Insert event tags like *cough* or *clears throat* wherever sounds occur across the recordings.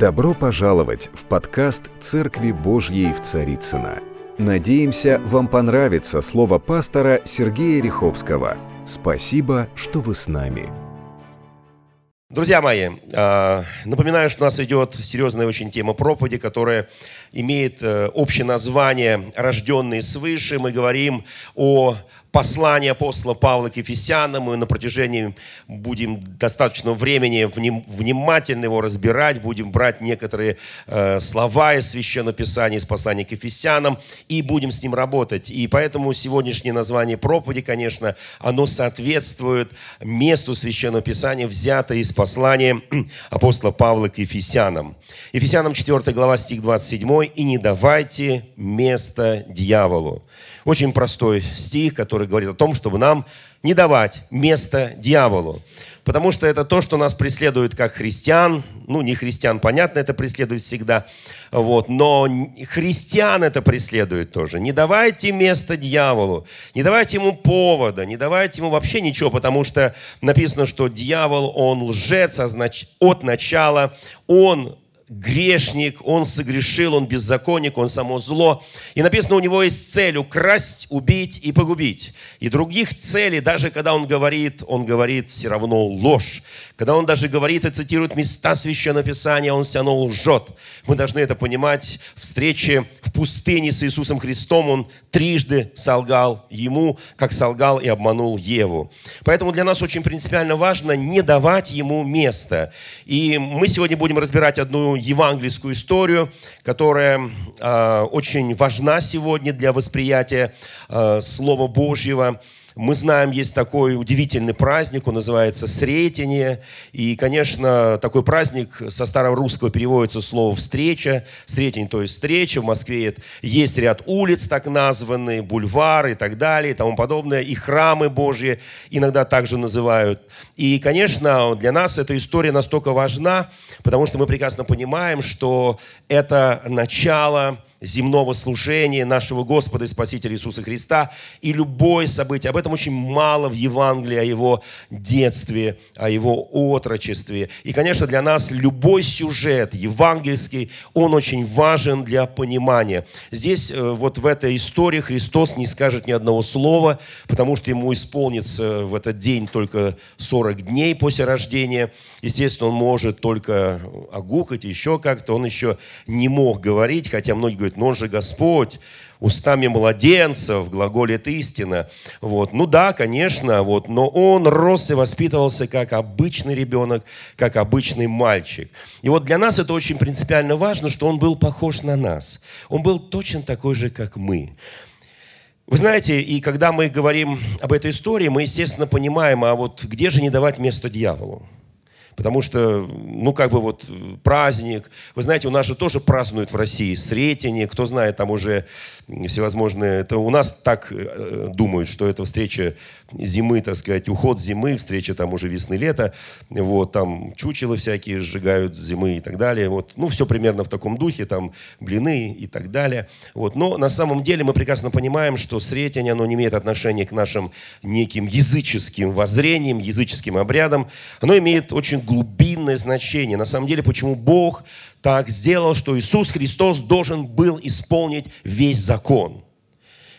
Добро пожаловать в подкаст «Церкви Божьей в Царицына. Надеемся, вам понравится слово пастора Сергея Риховского. Спасибо, что вы с нами. Друзья мои, а, напоминаю, что у нас идет серьезная очень тема проповеди, которая имеет э, общее название «Рожденные свыше». Мы говорим о послание апостола Павла к Ефесянам. Мы на протяжении будем достаточно времени внимательно его разбирать, будем брать некоторые э, слова из Священного Писания, из послания к Ефесянам, и будем с ним работать. И поэтому сегодняшнее название проповеди, конечно, оно соответствует месту Священного Писания, взято из послания *clears throat* апостола Павла к Ефесянам. Ефесянам 4 глава, стих 27. «И не давайте место дьяволу». Очень простой стих, который говорит о том, чтобы нам не давать место дьяволу. Потому что это то, что нас преследует как христиан. Ну, не христиан, понятно, это преследует всегда. Вот. Но христиан это преследует тоже. Не давайте место дьяволу. Не давайте ему повода. Не давайте ему вообще ничего. Потому что написано, что дьявол, он лжец от начала. Он грешник, он согрешил, он беззаконник, он само зло. И написано, у него есть цель украсть, убить и погубить. И других целей, даже когда он говорит, он говорит все равно ложь. Когда он даже говорит и цитирует места Священного Писания, он все равно лжет. Мы должны это понимать. В встрече в пустыне с Иисусом Христом он трижды солгал ему, как солгал и обманул Еву. Поэтому для нас очень принципиально важно не давать ему места. И мы сегодня будем разбирать одну евангельскую историю, которая э, очень важна сегодня для восприятия э, Слова Божьего. Мы знаем, есть такой удивительный праздник, он называется Сретение. И, конечно, такой праздник со старого русского переводится слово «встреча». Сретень, то есть встреча. В Москве есть ряд улиц так названные, бульвары и так далее и тому подобное. И храмы Божьи иногда также называют. И, конечно, для нас эта история настолько важна, потому что мы прекрасно понимаем, что это начало земного служения нашего Господа и Спасителя Иисуса Христа. И любое событие, об этом очень мало в Евангелии, о его детстве, о его отрочестве. И, конечно, для нас любой сюжет евангельский, он очень важен для понимания. Здесь, э, вот в этой истории, Христос не скажет ни одного слова, потому что ему исполнится в этот день только 40 дней после рождения. Естественно, он может только огухать, еще как-то. Он еще не мог говорить, хотя многие говорят, говорит, но он же Господь, устами младенцев глаголит истина. Вот. Ну да, конечно, вот, но он рос и воспитывался как обычный ребенок, как обычный мальчик. И вот для нас это очень принципиально важно, что он был похож на нас. Он был точно такой же, как мы. Вы знаете, и когда мы говорим об этой истории, мы, естественно, понимаем, а вот где же не давать место дьяволу? Потому что, ну, как бы вот праздник. Вы знаете, у нас же тоже празднуют в России Сретение. Кто знает, там уже всевозможные... Это у нас так э, думают, что это встреча зимы, так сказать, уход зимы, встреча там уже весны-лета. Вот, там чучелы всякие сжигают зимы и так далее. Вот, ну, все примерно в таком духе, там блины и так далее. Вот, но на самом деле мы прекрасно понимаем, что Сретение, оно не имеет отношения к нашим неким языческим воззрениям, языческим обрядам. Оно имеет очень глубинное значение. На самом деле, почему Бог так сделал, что Иисус Христос должен был исполнить весь закон.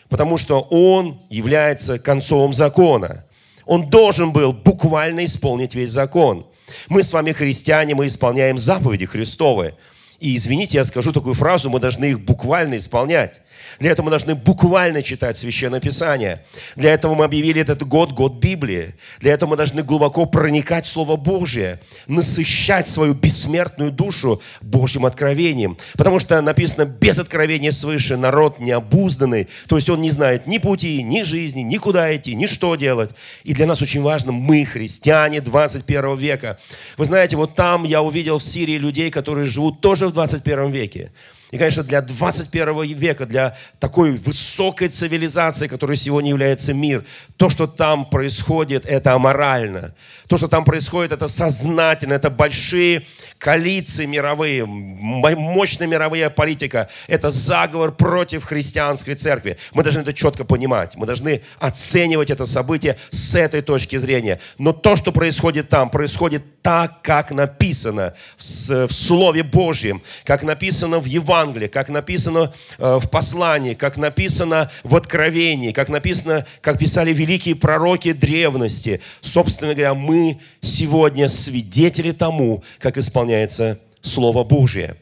Потому что Он является концом закона. Он должен был буквально исполнить весь закон. Мы с вами христиане, мы исполняем заповеди Христовы. И извините, я скажу такую фразу, мы должны их буквально исполнять. Для этого мы должны буквально читать Священное Писание. Для этого мы объявили этот год, год Библии. Для этого мы должны глубоко проникать в Слово Божье, насыщать свою бессмертную душу Божьим откровением. Потому что написано, без откровения свыше народ необузданный. То есть он не знает ни пути, ни жизни, ни куда идти, ни что делать. И для нас очень важно, мы, христиане 21 века. Вы знаете, вот там я увидел в Сирии людей, которые живут тоже 21 веке. И, конечно, для 21 века, для такой высокой цивилизации, которой сегодня является мир, то, что там происходит, это аморально. То, что там происходит, это сознательно, это большие коалиции мировые, мощная мировая политика. Это заговор против христианской церкви. Мы должны это четко понимать. Мы должны оценивать это событие с этой точки зрения. Но то, что происходит там, происходит так, как написано в Слове Божьем, как написано в Евангелии, как написано э, в послании, как написано в Откровении, как написано, как писали великие пророки древности. Собственно говоря, мы сегодня свидетели тому, как исполняется Слово Божье.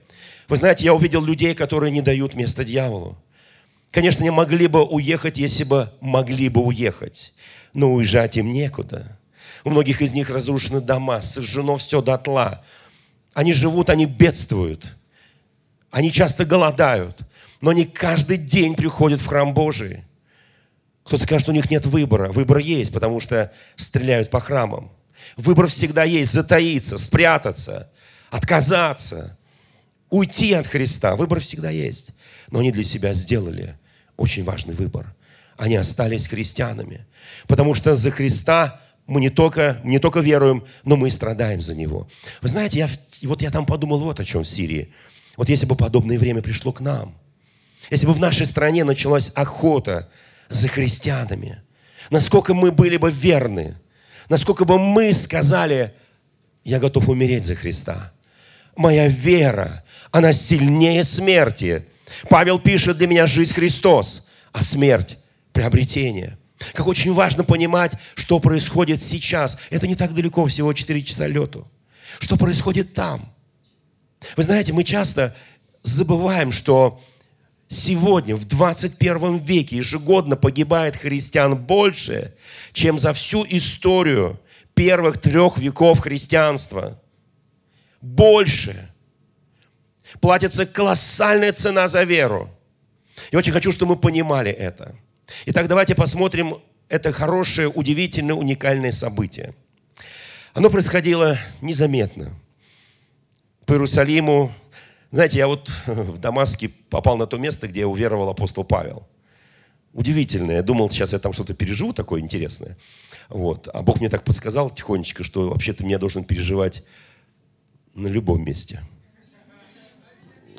Вы знаете, я увидел людей, которые не дают место дьяволу. Конечно, не могли бы уехать, если бы могли бы уехать. Но уезжать им некуда. У многих из них разрушены дома, сожжено все дотла. Они живут, они бедствуют. Они часто голодают. Но они каждый день приходят в храм Божий. Кто-то скажет, у них нет выбора. Выбор есть, потому что стреляют по храмам. Выбор всегда есть. Затаиться, спрятаться, отказаться, уйти от Христа. Выбор всегда есть. Но они для себя сделали очень важный выбор. Они остались христианами. Потому что за Христа мы не только, не только веруем, но мы и страдаем за Него. Вы знаете, я, вот я там подумал вот о чем в Сирии. Вот если бы подобное время пришло к нам, если бы в нашей стране началась охота за христианами, насколько мы были бы верны, насколько бы мы сказали, я готов умереть за Христа. Моя вера, она сильнее смерти. Павел пишет, для меня жизнь Христос, а смерть – приобретение. Как очень важно понимать, что происходит сейчас. Это не так далеко, всего 4 часа лету. Что происходит там? Вы знаете, мы часто забываем, что сегодня, в 21 веке, ежегодно погибает христиан больше, чем за всю историю первых трех веков христианства. Больше. Платится колоссальная цена за веру. Я очень хочу, чтобы мы понимали это – Итак, давайте посмотрим это хорошее, удивительное, уникальное событие. Оно происходило незаметно. По Иерусалиму, знаете, я вот *laughs* в Дамаске попал на то место, где уверовал апостол Павел. Удивительно. Я думал, сейчас я там что-то переживу такое интересное. Вот. А Бог мне так подсказал тихонечко, что вообще-то меня должен переживать на любом месте.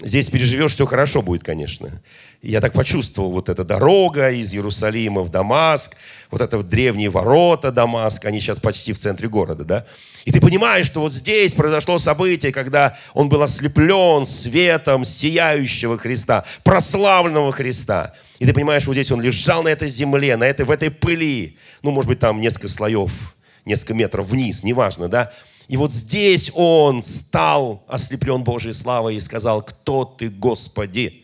Здесь переживешь, все хорошо будет, конечно я так почувствовал, вот эта дорога из Иерусалима в Дамаск, вот это древние ворота Дамаска, они сейчас почти в центре города, да? И ты понимаешь, что вот здесь произошло событие, когда он был ослеплен светом сияющего Христа, прославленного Христа. И ты понимаешь, вот здесь он лежал на этой земле, на этой, в этой пыли. Ну, может быть, там несколько слоев, несколько метров вниз, неважно, да? И вот здесь он стал ослеплен Божьей славой и сказал, кто ты, Господи?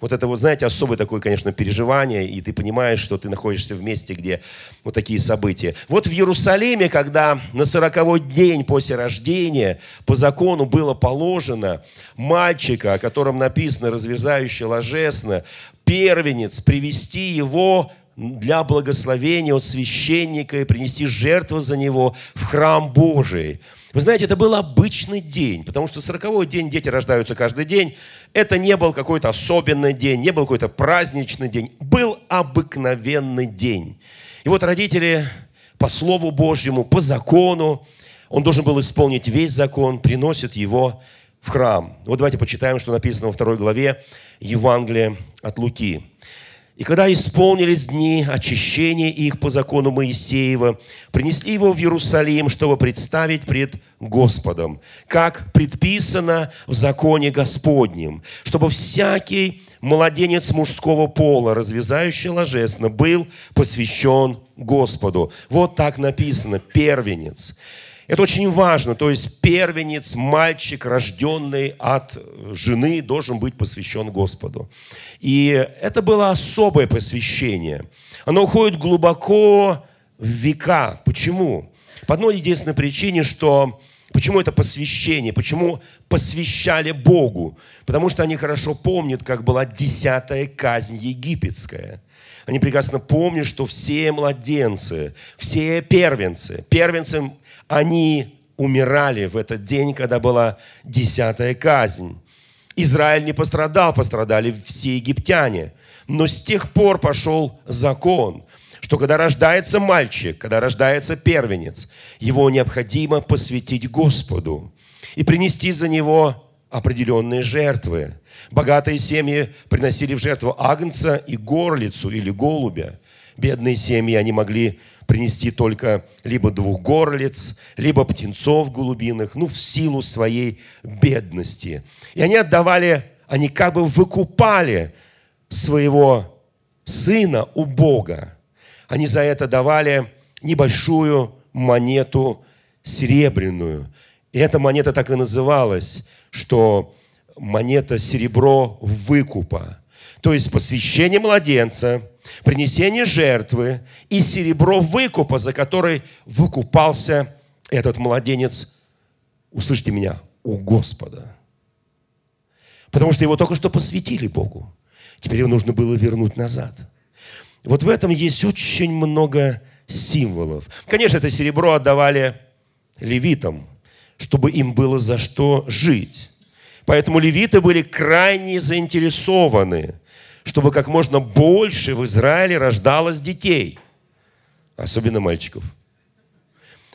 вот это вот, знаете, особое такое, конечно, переживание, и ты понимаешь, что ты находишься в месте, где вот такие события. Вот в Иерусалиме, когда на сороковой день после рождения по закону было положено мальчика, о котором написано «разверзающий ложесно», первенец, привести его для благословения от священника и принести жертву за него в храм Божий – вы знаете, это был обычный день, потому что сороковой день дети рождаются каждый день. Это не был какой-то особенный день, не был какой-то праздничный день. Был обыкновенный день. И вот родители по Слову Божьему, по закону, он должен был исполнить весь закон, приносят его в храм. Вот давайте почитаем, что написано во второй главе Евангелия от Луки. И когда исполнились дни очищения их по закону Моисеева, принесли его в Иерусалим, чтобы представить пред Господом, как предписано в законе Господнем, чтобы всякий младенец мужского пола, развязающий ложесно, был посвящен Господу. Вот так написано, первенец. Это очень важно. То есть первенец, мальчик, рожденный от жены, должен быть посвящен Господу. И это было особое посвящение. Оно уходит глубоко в века. Почему? По одной единственной причине, что Почему это посвящение? Почему посвящали Богу? Потому что они хорошо помнят, как была десятая казнь египетская. Они прекрасно помнят, что все младенцы, все первенцы, первенцам они умирали в этот день, когда была десятая казнь. Израиль не пострадал, пострадали все египтяне. Но с тех пор пошел закон, что когда рождается мальчик, когда рождается первенец, его необходимо посвятить Господу и принести за него определенные жертвы. Богатые семьи приносили в жертву агнца и горлицу или голубя. Бедные семьи, они могли принести только либо двух горлиц, либо птенцов голубиных, ну, в силу своей бедности. И они отдавали, они как бы выкупали своего сына у Бога. Они за это давали небольшую монету серебряную. И эта монета так и называлась, что монета серебро выкупа. То есть посвящение младенца – принесение жертвы и серебро выкупа, за который выкупался этот младенец, услышьте меня, у Господа. Потому что его только что посвятили Богу. Теперь его нужно было вернуть назад. Вот в этом есть очень много символов. Конечно, это серебро отдавали левитам, чтобы им было за что жить. Поэтому левиты были крайне заинтересованы – чтобы как можно больше в Израиле рождалось детей, особенно мальчиков.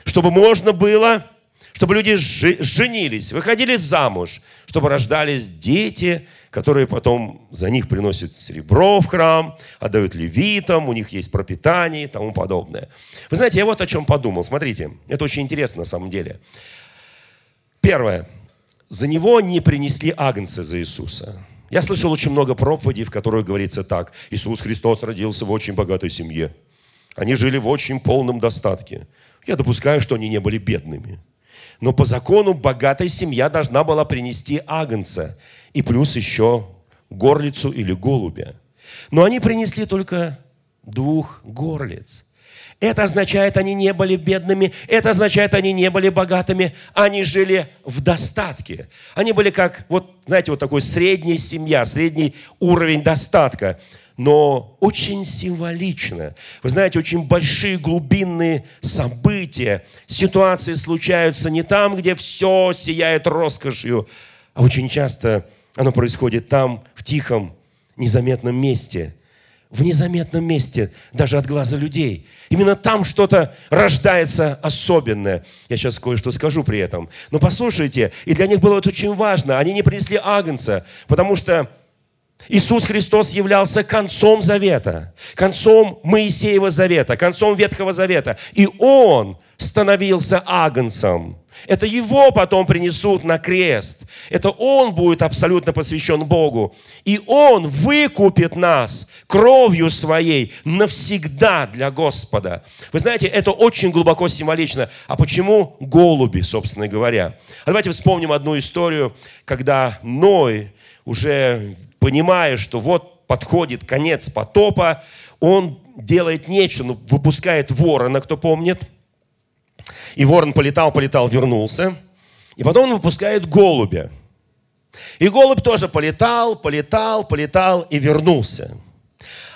Чтобы можно было, чтобы люди женились, выходили замуж, чтобы рождались дети, которые потом за них приносят серебро в храм, отдают левитам, у них есть пропитание и тому подобное. Вы знаете, я вот о чем подумал. Смотрите, это очень интересно на самом деле. Первое. За него не принесли агнца за Иисуса. Я слышал очень много проповедей, в которых говорится так. Иисус Христос родился в очень богатой семье. Они жили в очень полном достатке. Я допускаю, что они не были бедными. Но по закону богатая семья должна была принести агнца и плюс еще горлицу или голубя. Но они принесли только двух горлиц. Это означает, они не были бедными, это означает, они не были богатыми, они жили в достатке. Они были как, вот, знаете, вот такой средняя семья, средний уровень достатка но очень символично. Вы знаете, очень большие глубинные события, ситуации случаются не там, где все сияет роскошью, а очень часто оно происходит там, в тихом, незаметном месте – в незаметном месте, даже от глаза людей. Именно там что-то рождается особенное. Я сейчас кое-что скажу при этом. Но послушайте, и для них было это очень важно. Они не принесли агнца, потому что Иисус Христос являлся концом завета, концом Моисеева завета, концом Ветхого завета. И Он становился агнцем – это его потом принесут на крест. Это он будет абсолютно посвящен Богу. И он выкупит нас кровью своей навсегда для Господа. Вы знаете, это очень глубоко символично. А почему голуби, собственно говоря? А давайте вспомним одну историю, когда Ной, уже понимая, что вот подходит конец потопа, он делает нечто, ну, выпускает ворона, кто помнит – и ворон полетал, полетал, вернулся. И потом он выпускает голубя. И голубь тоже полетал, полетал, полетал и вернулся.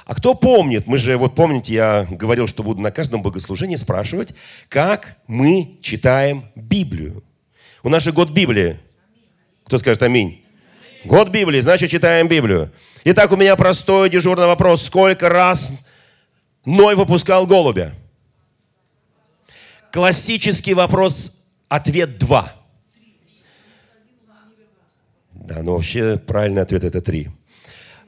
А кто помнит, мы же, вот помните, я говорил, что буду на каждом богослужении спрашивать, как мы читаем Библию. У нас же год Библии. Кто скажет аминь? Год Библии, значит, читаем Библию. Итак, у меня простой дежурный вопрос. Сколько раз Ной выпускал голубя? Классический вопрос, ответ два. Да, но вообще правильный ответ это три.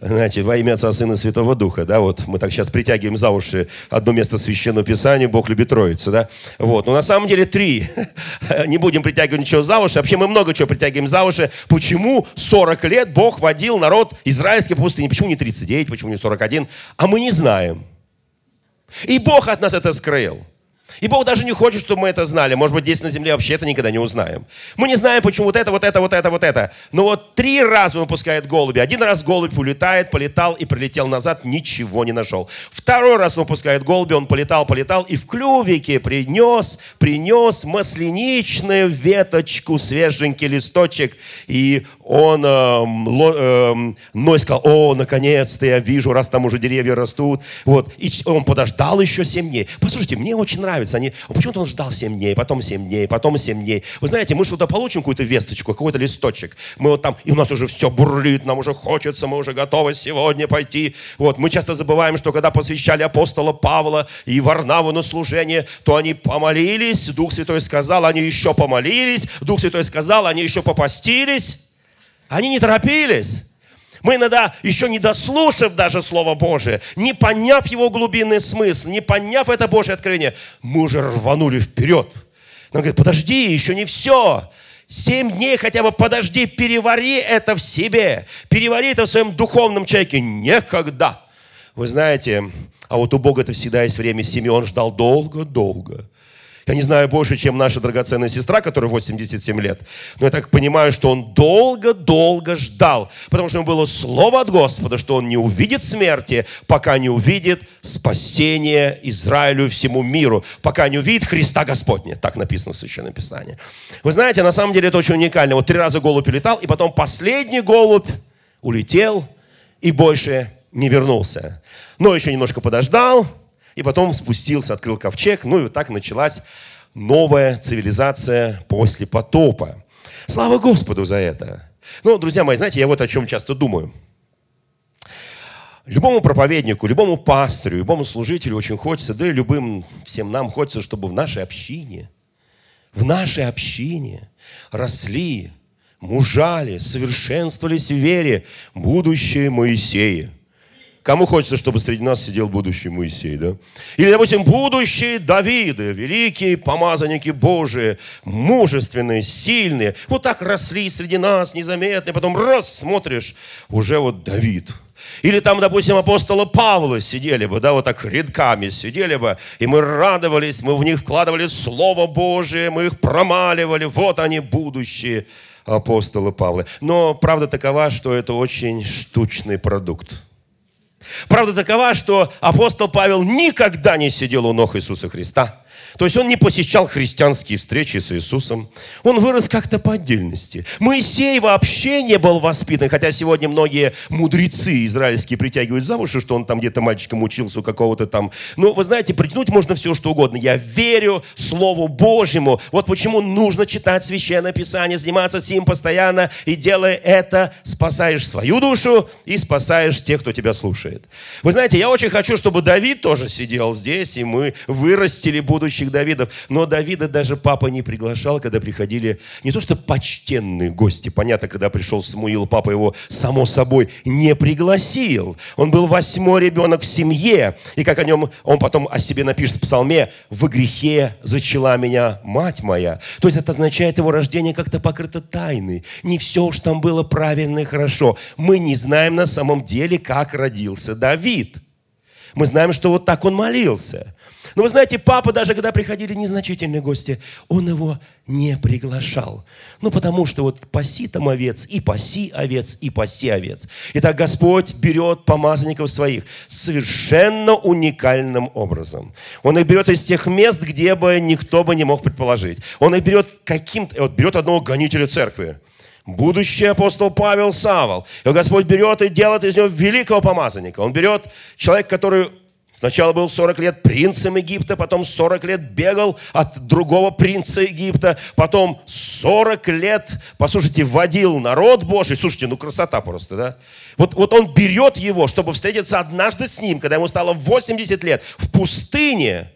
Значит, во имя Отца, Сына, Святого Духа, да, вот мы так сейчас притягиваем за уши одно место Священного Писания, Бог любит Троицу, да, вот, но на самом деле три, *laughs* не будем притягивать ничего за уши, вообще мы много чего притягиваем за уши, почему 40 лет Бог водил народ израильской пустыни, почему не 39, почему не 41, а мы не знаем. И Бог от нас это скрыл. И Бог даже не хочет, чтобы мы это знали. Может быть, здесь на земле вообще это никогда не узнаем. Мы не знаем, почему вот это, вот это, вот это, вот это. Но вот три раза он выпускает голуби. Один раз голубь улетает, полетал и прилетел назад, ничего не нашел. Второй раз он выпускает голуби, он полетал, полетал и в клювике принес, принес масляничную веточку, свеженький листочек. И он, э, ло, э, Ной сказал, о, наконец-то я вижу, раз там уже деревья растут. Вот. И он подождал еще семь дней. Послушайте, мне очень нравится. Они, «А почему-то он ждал 7 дней, потом 7 дней, потом 7 дней. Вы знаете, мы что-то получим, какую-то весточку, какой-то листочек. Мы вот там, и у нас уже все бурлит, нам уже хочется, мы уже готовы сегодня пойти. Вот, мы часто забываем, что когда посвящали апостола Павла и Варнаву на служение, то они помолились, Дух Святой сказал, они еще помолились, Дух Святой сказал, они еще попостились. Они не торопились. Мы иногда, еще не дослушав даже Слово Божие, не поняв его глубинный смысл, не поняв это Божье откровение, мы уже рванули вперед. Он говорит, подожди, еще не все. Семь дней хотя бы подожди, перевари это в себе, перевари это в своем духовном человеке. Некогда. Вы знаете, а вот у Бога это всегда есть время. Симеон ждал долго-долго. Я не знаю больше, чем наша драгоценная сестра, которая 87 лет. Но я так понимаю, что он долго-долго ждал. Потому что ему было слово от Господа, что он не увидит смерти, пока не увидит спасение Израилю и всему миру. Пока не увидит Христа Господня. Так написано в Священном Писании. Вы знаете, на самом деле это очень уникально. Вот три раза голубь летал, и потом последний голубь улетел и больше не вернулся. Но еще немножко подождал, и потом спустился, открыл ковчег, ну и вот так началась новая цивилизация после потопа. Слава Господу за это. Ну, друзья мои, знаете, я вот о чем часто думаю. Любому проповеднику, любому пастору, любому служителю очень хочется, да и любым всем нам хочется, чтобы в нашей общине, в нашей общине росли, мужали, совершенствовались в вере будущие Моисеи – Кому хочется, чтобы среди нас сидел будущий Моисей, да? Или, допустим, будущие Давиды, великие помазанники Божии, мужественные, сильные. Вот так росли среди нас, незаметные. Потом раз смотришь, уже вот Давид. Или там, допустим, апостола Павла сидели бы, да, вот так рядками сидели бы, и мы радовались, мы в них вкладывали Слово Божие, мы их промаливали, вот они будущие апостолы Павла. Но правда такова, что это очень штучный продукт. Правда такова, что апостол Павел никогда не сидел у ног Иисуса Христа. То есть он не посещал христианские встречи с Иисусом. Он вырос как-то по отдельности. Моисей вообще не был воспитан, хотя сегодня многие мудрецы израильские притягивают за уши, что он там где-то мальчиком учился у какого-то там. Но вы знаете, притянуть можно все, что угодно. Я верю Слову Божьему. Вот почему нужно читать Священное Писание, заниматься сим постоянно, и делая это, спасаешь свою душу и спасаешь тех, кто тебя слушает. Вы знаете, я очень хочу, чтобы Давид тоже сидел здесь, и мы вырастили будущее будущих Давидов. Но Давида даже папа не приглашал, когда приходили не то что почтенные гости. Понятно, когда пришел Самуил, папа его, само собой, не пригласил. Он был восьмой ребенок в семье. И как о нем, он потом о себе напишет в псалме, «В грехе зачала меня мать моя». То есть это означает, его рождение как-то покрыто тайной. Не все уж там было правильно и хорошо. Мы не знаем на самом деле, как родился Давид. Мы знаем, что вот так он молился. Но вы знаете, папа, даже когда приходили незначительные гости, он его не приглашал. Ну, потому что вот паси там овец, и паси овец, и паси овец. Итак, Господь берет помазанников своих совершенно уникальным образом. Он их берет из тех мест, где бы никто бы не мог предположить. Он их берет каким-то, вот берет одного гонителя церкви, будущий апостол Павел Савол. И Господь берет и делает из него великого помазанника. Он берет человека, который Сначала был 40 лет принцем Египта, потом 40 лет бегал от другого принца Египта, потом 40 лет, послушайте, водил народ Божий. Слушайте, ну красота просто, да? Вот, вот он берет его, чтобы встретиться однажды с ним, когда ему стало 80 лет, в пустыне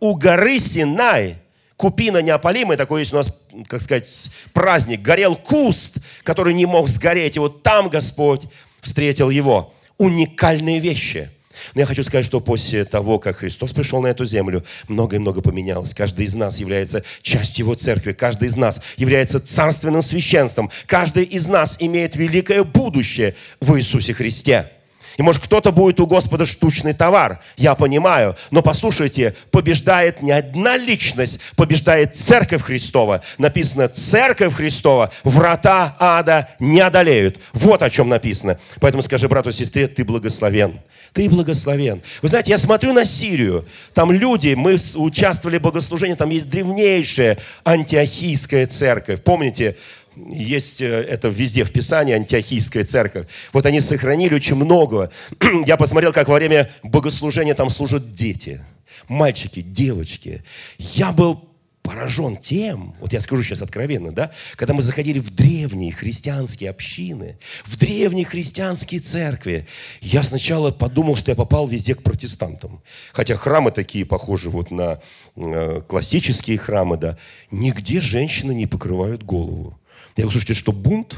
у горы Синай, купина неопалимая, такой есть у нас, как сказать, праздник, горел куст, который не мог сгореть, и вот там Господь встретил его. Уникальные вещи – но я хочу сказать, что после того, как Христос пришел на эту землю, многое-много поменялось. Каждый из нас является частью Его церкви. Каждый из нас является царственным священством. Каждый из нас имеет великое будущее в Иисусе Христе. И может кто-то будет у Господа штучный товар, я понимаю. Но послушайте, побеждает не одна личность, побеждает Церковь Христова. Написано, Церковь Христова, врата ада не одолеют. Вот о чем написано. Поэтому скажи брату сестре, ты благословен. Ты благословен. Вы знаете, я смотрю на Сирию. Там люди, мы участвовали в богослужении, там есть древнейшая антиохийская церковь. Помните, есть э, это везде в Писании, антиохийская церковь. Вот они сохранили очень много. *clears throat* Я посмотрел, как во время богослужения там служат дети. мальчики, девочки, я был поражен тем, вот я скажу сейчас откровенно, да, когда мы заходили в древние христианские общины, в древние христианские церкви, я сначала подумал, что я попал везде к протестантам. Хотя храмы такие похожи вот на э, классические храмы, да, нигде женщины не покрывают голову. Я говорю, слушайте, что бунт?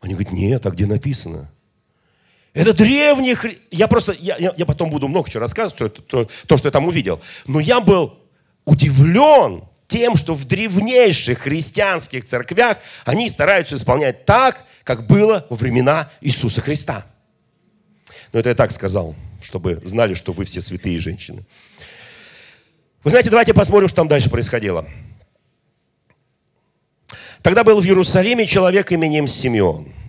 Они говорят, нет, а где написано? Это древний... Хри... Я просто... Я, я, я потом буду много чего рассказывать, то, то, то, что я там увидел. Но я был удивлен тем, что в древнейших христианских церквях они стараются исполнять так, как было во времена Иисуса Христа. Но это я так сказал, чтобы знали, что вы все святые женщины. Вы знаете, давайте посмотрим, что там дальше происходило. Тогда был в Иерусалиме человек именем Симеон –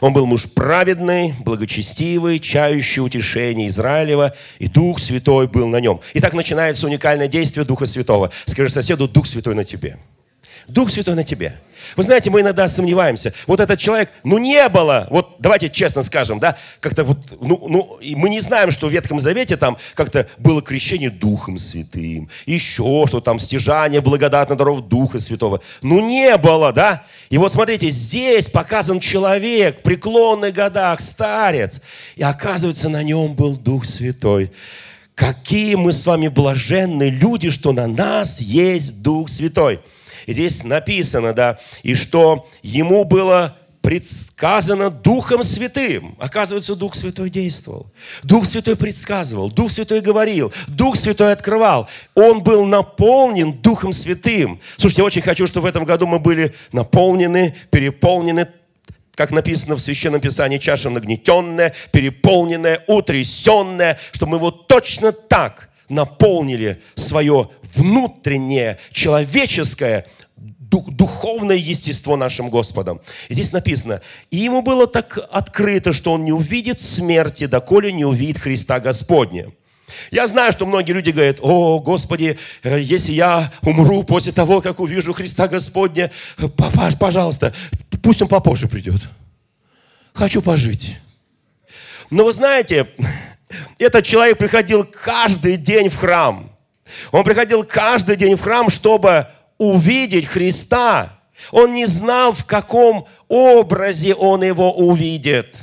он был муж праведный, благочестивый, чающий утешение Израилева, и Дух Святой был на нем. И так начинается уникальное действие Духа Святого. Скажи соседу, Дух Святой на тебе. Дух Святой на тебе. Вы знаете, мы иногда сомневаемся. Вот этот человек, ну не было, вот давайте честно скажем, да, как-то вот, ну, ну, и мы не знаем, что в Ветхом Завете там как-то было крещение Духом Святым, еще что там, стяжание благодатных даров Духа Святого. Ну не было, да? И вот смотрите, здесь показан человек, преклонных годах, старец, и оказывается, на нем был Дух Святой. Какие мы с вами блаженные люди, что на нас есть Дух Святой. И здесь написано, да, и что ему было предсказано Духом Святым. Оказывается, Дух Святой действовал. Дух Святой предсказывал, Дух Святой говорил, Дух Святой открывал. Он был наполнен Духом Святым. Слушайте, я очень хочу, чтобы в этом году мы были наполнены, переполнены как написано в Священном Писании, чаша нагнетенная, переполненная, утрясенная, чтобы мы вот точно так наполнили свое внутреннее, человеческое дух, духовное естество нашим Господом. И здесь написано, и ему было так открыто, что он не увидит смерти, доколе не увидит Христа Господня. Я знаю, что многие люди говорят, о, Господи, э, если я умру после того, как увижу Христа Господня, пожалуйста, пусть он попозже придет. Хочу пожить. Но вы знаете, этот человек приходил каждый день в храм. Он приходил каждый день в храм, чтобы увидеть Христа. Он не знал, в каком образе он его увидит.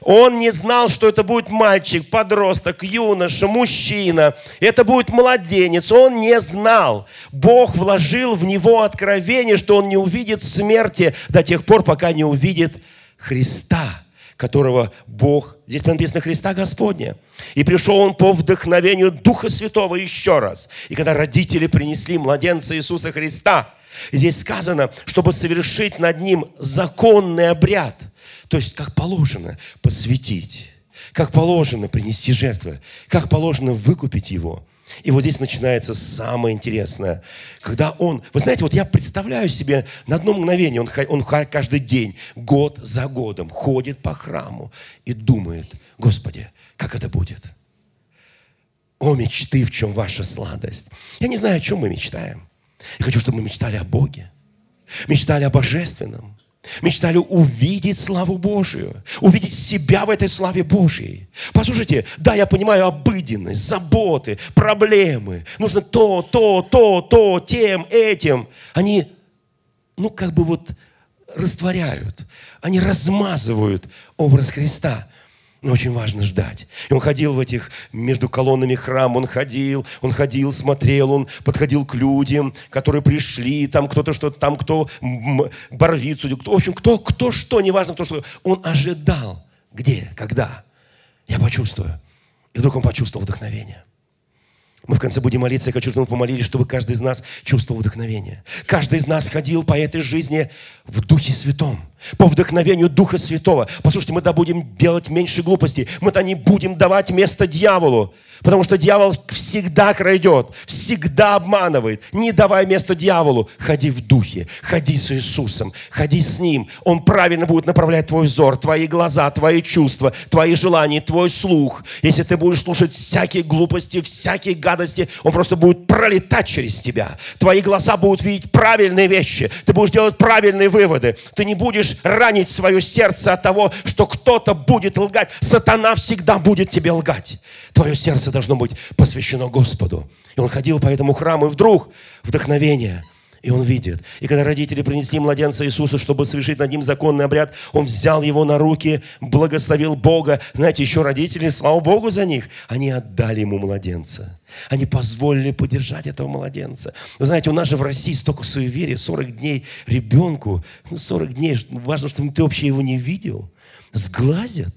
Он не знал, что это будет мальчик, подросток, юноша, мужчина. Это будет младенец. Он не знал. Бог вложил в него откровение, что он не увидит смерти до тех пор, пока не увидит Христа которого Бог, здесь написано Христа Господня. И пришел он по вдохновению Духа Святого еще раз. И когда родители принесли младенца Иисуса Христа, здесь сказано, чтобы совершить над ним законный обряд, то есть как положено посвятить, как положено принести жертвы, как положено выкупить его – и вот здесь начинается самое интересное. Когда он... Вы знаете, вот я представляю себе на одно мгновение, он, он каждый день, год за годом ходит по храму и думает, Господи, как это будет? О, мечты, в чем ваша сладость? Я не знаю, о чем мы мечтаем. Я хочу, чтобы мы мечтали о Боге. Мечтали о Божественном. Мечтали увидеть славу Божию, увидеть себя в этой славе Божьей. Послушайте, да, я понимаю обыденность, заботы, проблемы. Нужно то, то, то, то, тем, этим. Они, ну, как бы вот растворяют, они размазывают образ Христа. Но очень важно ждать. И он ходил в этих, между колоннами храма, он ходил, он ходил, смотрел, он подходил к людям, которые пришли, там кто-то что-то, там кто Барвицу, кто, в общем, кто, кто что, неважно кто что. Он ожидал. Где? Когда? Я почувствую. И вдруг он почувствовал вдохновение. Мы в конце будем молиться. Я хочу, чтобы мы помолились, чтобы каждый из нас чувствовал вдохновение. Каждый из нас ходил по этой жизни в Духе Святом по вдохновению Духа Святого. Послушайте, мы-то будем делать меньше глупостей. Мы-то не будем давать место дьяволу. Потому что дьявол всегда крадет, всегда обманывает. Не давай место дьяволу. Ходи в духе, ходи с Иисусом, ходи с Ним. Он правильно будет направлять твой взор, твои глаза, твои чувства, твои желания, твой слух. Если ты будешь слушать всякие глупости, всякие гадости, Он просто будет пролетать через тебя. Твои глаза будут видеть правильные вещи. Ты будешь делать правильные выводы. Ты не будешь ранить свое сердце от того, что кто-то будет лгать. Сатана всегда будет тебе лгать. Твое сердце должно быть посвящено Господу. И он ходил по этому храму, и вдруг вдохновение – и он видит. И когда родители принесли младенца Иисуса, чтобы совершить над ним законный обряд, он взял его на руки, благословил Бога. Знаете, еще родители, слава Богу за них, они отдали ему младенца. Они позволили поддержать этого младенца. Вы знаете, у нас же в России столько суеверий, 40 дней ребенку, ну 40 дней, важно, чтобы ты вообще его не видел, сглазят.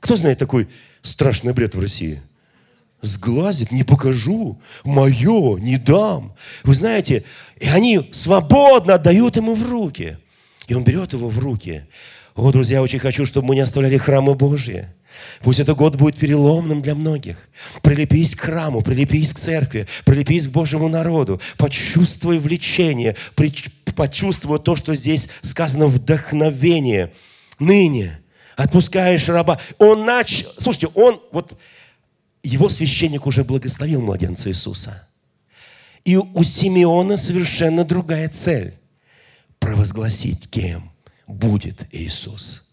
Кто знает такой страшный бред в России? Сглазит, не покажу, мое, не дам. Вы знаете, и они свободно отдают ему в руки. И он берет его в руки. О, друзья, очень хочу, чтобы мы не оставляли храмы Божьи. Пусть этот год будет переломным для многих. Прилепись к храму, прилепись к церкви, прилепись к Божьему народу. Почувствуй влечение, почувствуй то, что здесь сказано вдохновение. Ныне отпускаешь раба. Он нач... Слушайте, он вот его священник уже благословил младенца Иисуса. И у Симеона совершенно другая цель – провозгласить, кем будет Иисус.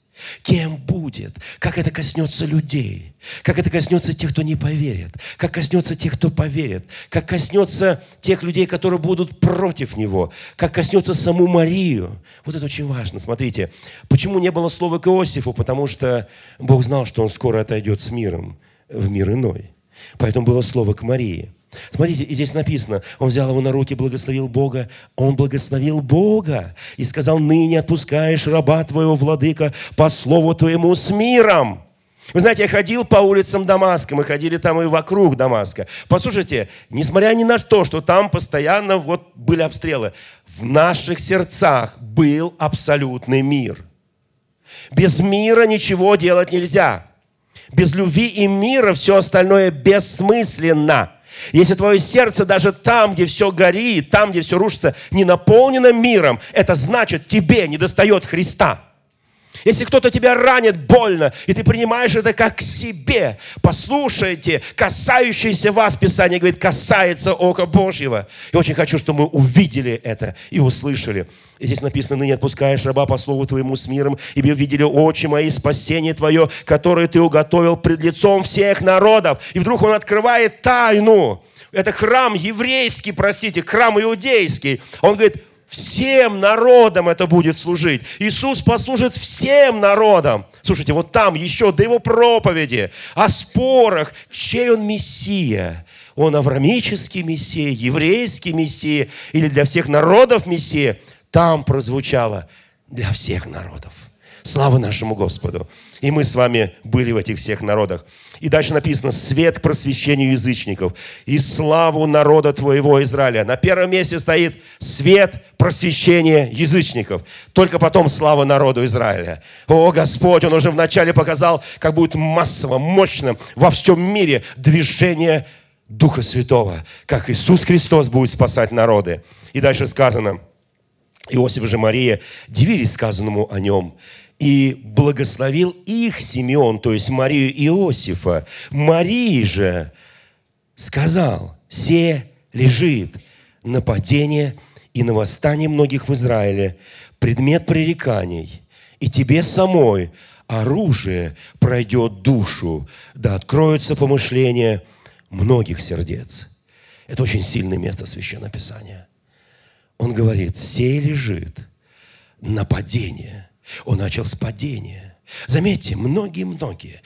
Кем будет, как это коснется людей, как это коснется тех, кто не поверит, как коснется тех, кто поверит, как коснется тех людей, которые будут против Него, как коснется саму Марию. Вот это очень важно. Смотрите, почему не было слова к Иосифу? Потому что Бог знал, что он скоро отойдет с миром в мир иной. Поэтому было слово к Марии. Смотрите, и здесь написано, он взял его на руки, благословил Бога, он благословил Бога и сказал, ныне отпускаешь раба твоего, владыка, по слову твоему с миром. Вы знаете, я ходил по улицам Дамаска, мы ходили там и вокруг Дамаска. Послушайте, несмотря ни на то, что там постоянно вот были обстрелы, в наших сердцах был абсолютный мир. Без мира ничего делать нельзя. Без любви и мира все остальное бессмысленно. Если твое сердце даже там, где все горит, там, где все рушится, не наполнено миром, это значит, тебе не достает Христа. Если кто-то тебя ранит больно, и ты принимаешь это как к себе, послушайте, касающийся вас, Писание говорит, касается Ока Божьего. И очень хочу, чтобы мы увидели это и услышали. И здесь написано, ныне отпускаешь раба по слову твоему с миром, ибо видели очи мои спасение твое, которое ты уготовил пред лицом всех народов. И вдруг он открывает тайну. Это храм еврейский, простите, храм иудейский. Он говорит, всем народам это будет служить. Иисус послужит всем народам. Слушайте, вот там еще до его проповеди о спорах, чей он Мессия. Он аврамический Мессия, еврейский Мессия или для всех народов Мессия. Там прозвучало для всех народов. Слава нашему Господу. И мы с вами были в этих всех народах. И дальше написано, свет к просвещению язычников и славу народа твоего Израиля. На первом месте стоит свет просвещения язычников. Только потом слава народу Израиля. О, Господь, Он уже вначале показал, как будет массово, мощно во всем мире движение Духа Святого, как Иисус Христос будет спасать народы. И дальше сказано, Иосиф же Мария дивились сказанному о нем – и благословил их Симеон, то есть Марию Иосифа. Марии же сказал, «Се лежит нападение и на восстание многих в Израиле, предмет пререканий, и тебе самой оружие пройдет душу, да откроются помышления многих сердец». Это очень сильное место Священного Писания. Он говорит, «Сей лежит нападение» Он начал с падения. Заметьте, многие-многие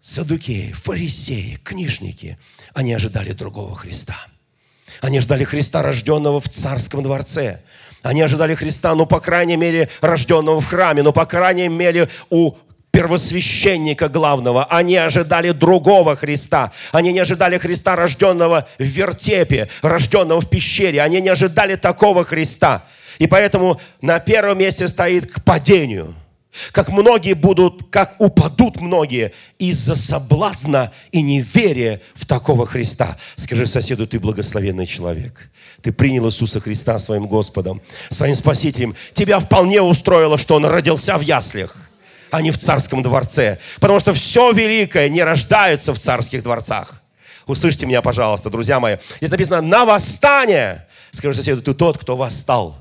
садукеи, фарисеи, книжники, они ожидали другого Христа. Они ожидали Христа, рожденного в царском дворце. Они ожидали Христа, ну, по крайней мере, рожденного в храме, ну, по крайней мере, у первосвященника главного. Они ожидали другого Христа. Они не ожидали Христа, рожденного в вертепе, рожденного в пещере. Они не ожидали такого Христа. И поэтому на первом месте стоит к падению. Как многие будут, как упадут многие из-за соблазна и неверия в такого Христа. Скажи соседу, ты благословенный человек. Ты принял Иисуса Христа своим Господом, своим Спасителем. Тебя вполне устроило, что Он родился в яслях, а не в царском дворце. Потому что все великое не рождается в царских дворцах. Услышьте меня, пожалуйста, друзья мои. Здесь написано «на восстание». Скажи соседу, ты тот, кто восстал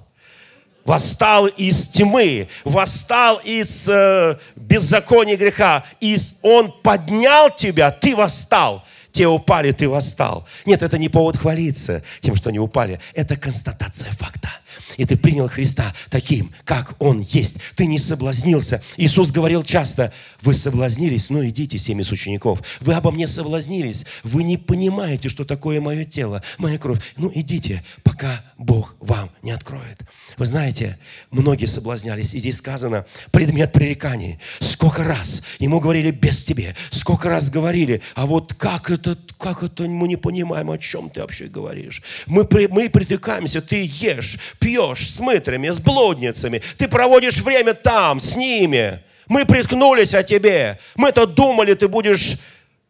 восстал из тьмы, восстал из э, беззакония греха, и Он поднял тебя, ты восстал. Те упали, ты восстал. Нет, это не повод хвалиться тем, что они упали. Это констатация факта и ты принял Христа таким, как Он есть. Ты не соблазнился. Иисус говорил часто, вы соблазнились, но идите, семьи учеников. Вы обо мне соблазнились. Вы не понимаете, что такое мое тело, моя кровь. Ну, идите, пока Бог вам не откроет. Вы знаете, многие соблазнялись. И здесь сказано, предмет пререканий. Сколько раз ему говорили без тебе. Сколько раз говорили, а вот как это, как это мы не понимаем, о чем ты вообще говоришь. Мы, мы притыкаемся, ты ешь, пьешь с мытрами, с блудницами. Ты проводишь время там, с ними. Мы приткнулись о тебе. Мы-то думали, ты будешь,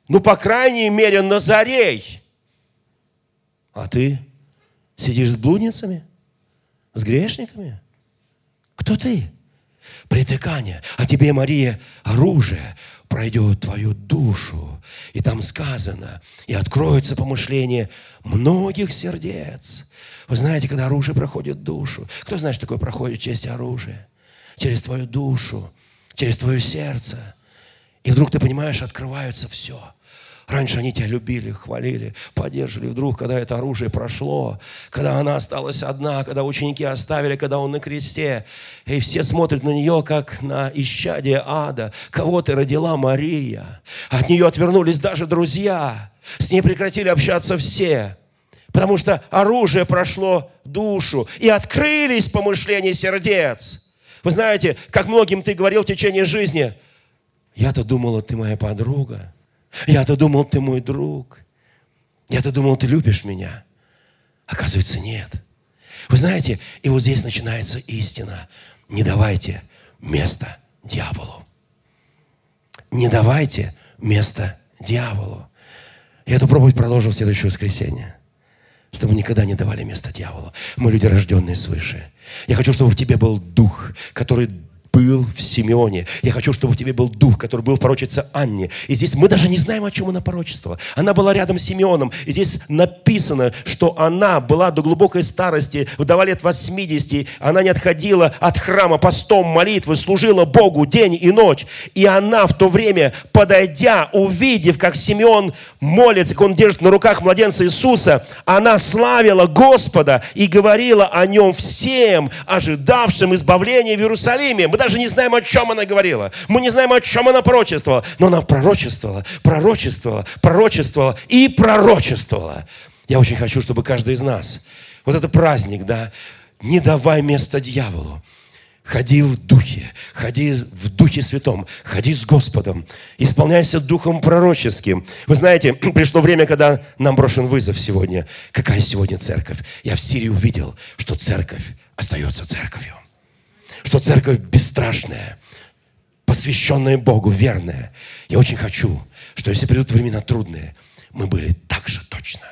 ну, по крайней мере, Назарей. А ты сидишь с блудницами, с грешниками. Кто ты? Притыкание. А тебе, Мария, оружие пройдет твою душу. И там сказано, и откроется помышление многих сердец. Вы знаете, когда оружие проходит душу. Кто знает, что такое проходит через оружие? Через твою душу, через твое сердце. И вдруг ты понимаешь, открываются все – Раньше они тебя любили, хвалили, поддерживали. Вдруг, когда это оружие прошло, когда она осталась одна, когда ученики оставили, когда он на кресте, и все смотрят на нее, как на исчадие ада. Кого ты родила, Мария? От нее отвернулись даже друзья. С ней прекратили общаться все. Потому что оружие прошло душу, и открылись помышления сердец. Вы знаете, как многим ты говорил в течение жизни, я-то думала, ты моя подруга. Я-то думал, ты мой друг. Я-то думал, ты любишь меня. Оказывается, нет. Вы знаете, и вот здесь начинается истина. Не давайте место дьяволу. Не давайте место дьяволу. Я эту проповедь продолжу в следующее воскресенье. Чтобы никогда не давали место дьяволу. Мы люди, рожденные свыше. Я хочу, чтобы в тебе был дух, который был в Симеоне. Я хочу, чтобы в тебе был дух, который был в пророчице Анне. И здесь мы даже не знаем, о чем она пророчествовала. Она была рядом с Симеоном. И здесь написано, что она была до глубокой старости, вдова лет 80. Она не отходила от храма постом молитвы, служила Богу день и ночь. И она в то время, подойдя, увидев, как Симеон молится, как он держит на руках младенца Иисуса, она славила Господа и говорила о нем всем, ожидавшим избавления в Иерусалиме. Мы даже не знаем, о чем она говорила. Мы не знаем, о чем она пророчествовала. Но она пророчествовала, пророчествовала, пророчествовала и пророчествовала. Я очень хочу, чтобы каждый из нас, вот это праздник, да, не давай место дьяволу. Ходи в духе, ходи в духе святом, ходи с Господом, исполняйся духом пророческим. Вы знаете, *clears throat* пришло время, когда нам брошен вызов сегодня. Какая сегодня церковь? Я в Сирии увидел, что церковь остается церковью что церковь бесстрашная, посвященная Богу, верная. Я очень хочу, что если придут времена трудные, мы были так же точно.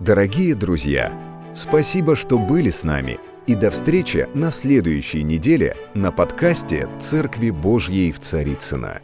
Дорогие друзья, спасибо, что были с нами. И до встречи на следующей неделе на подкасте «Церкви Божьей в Царицына.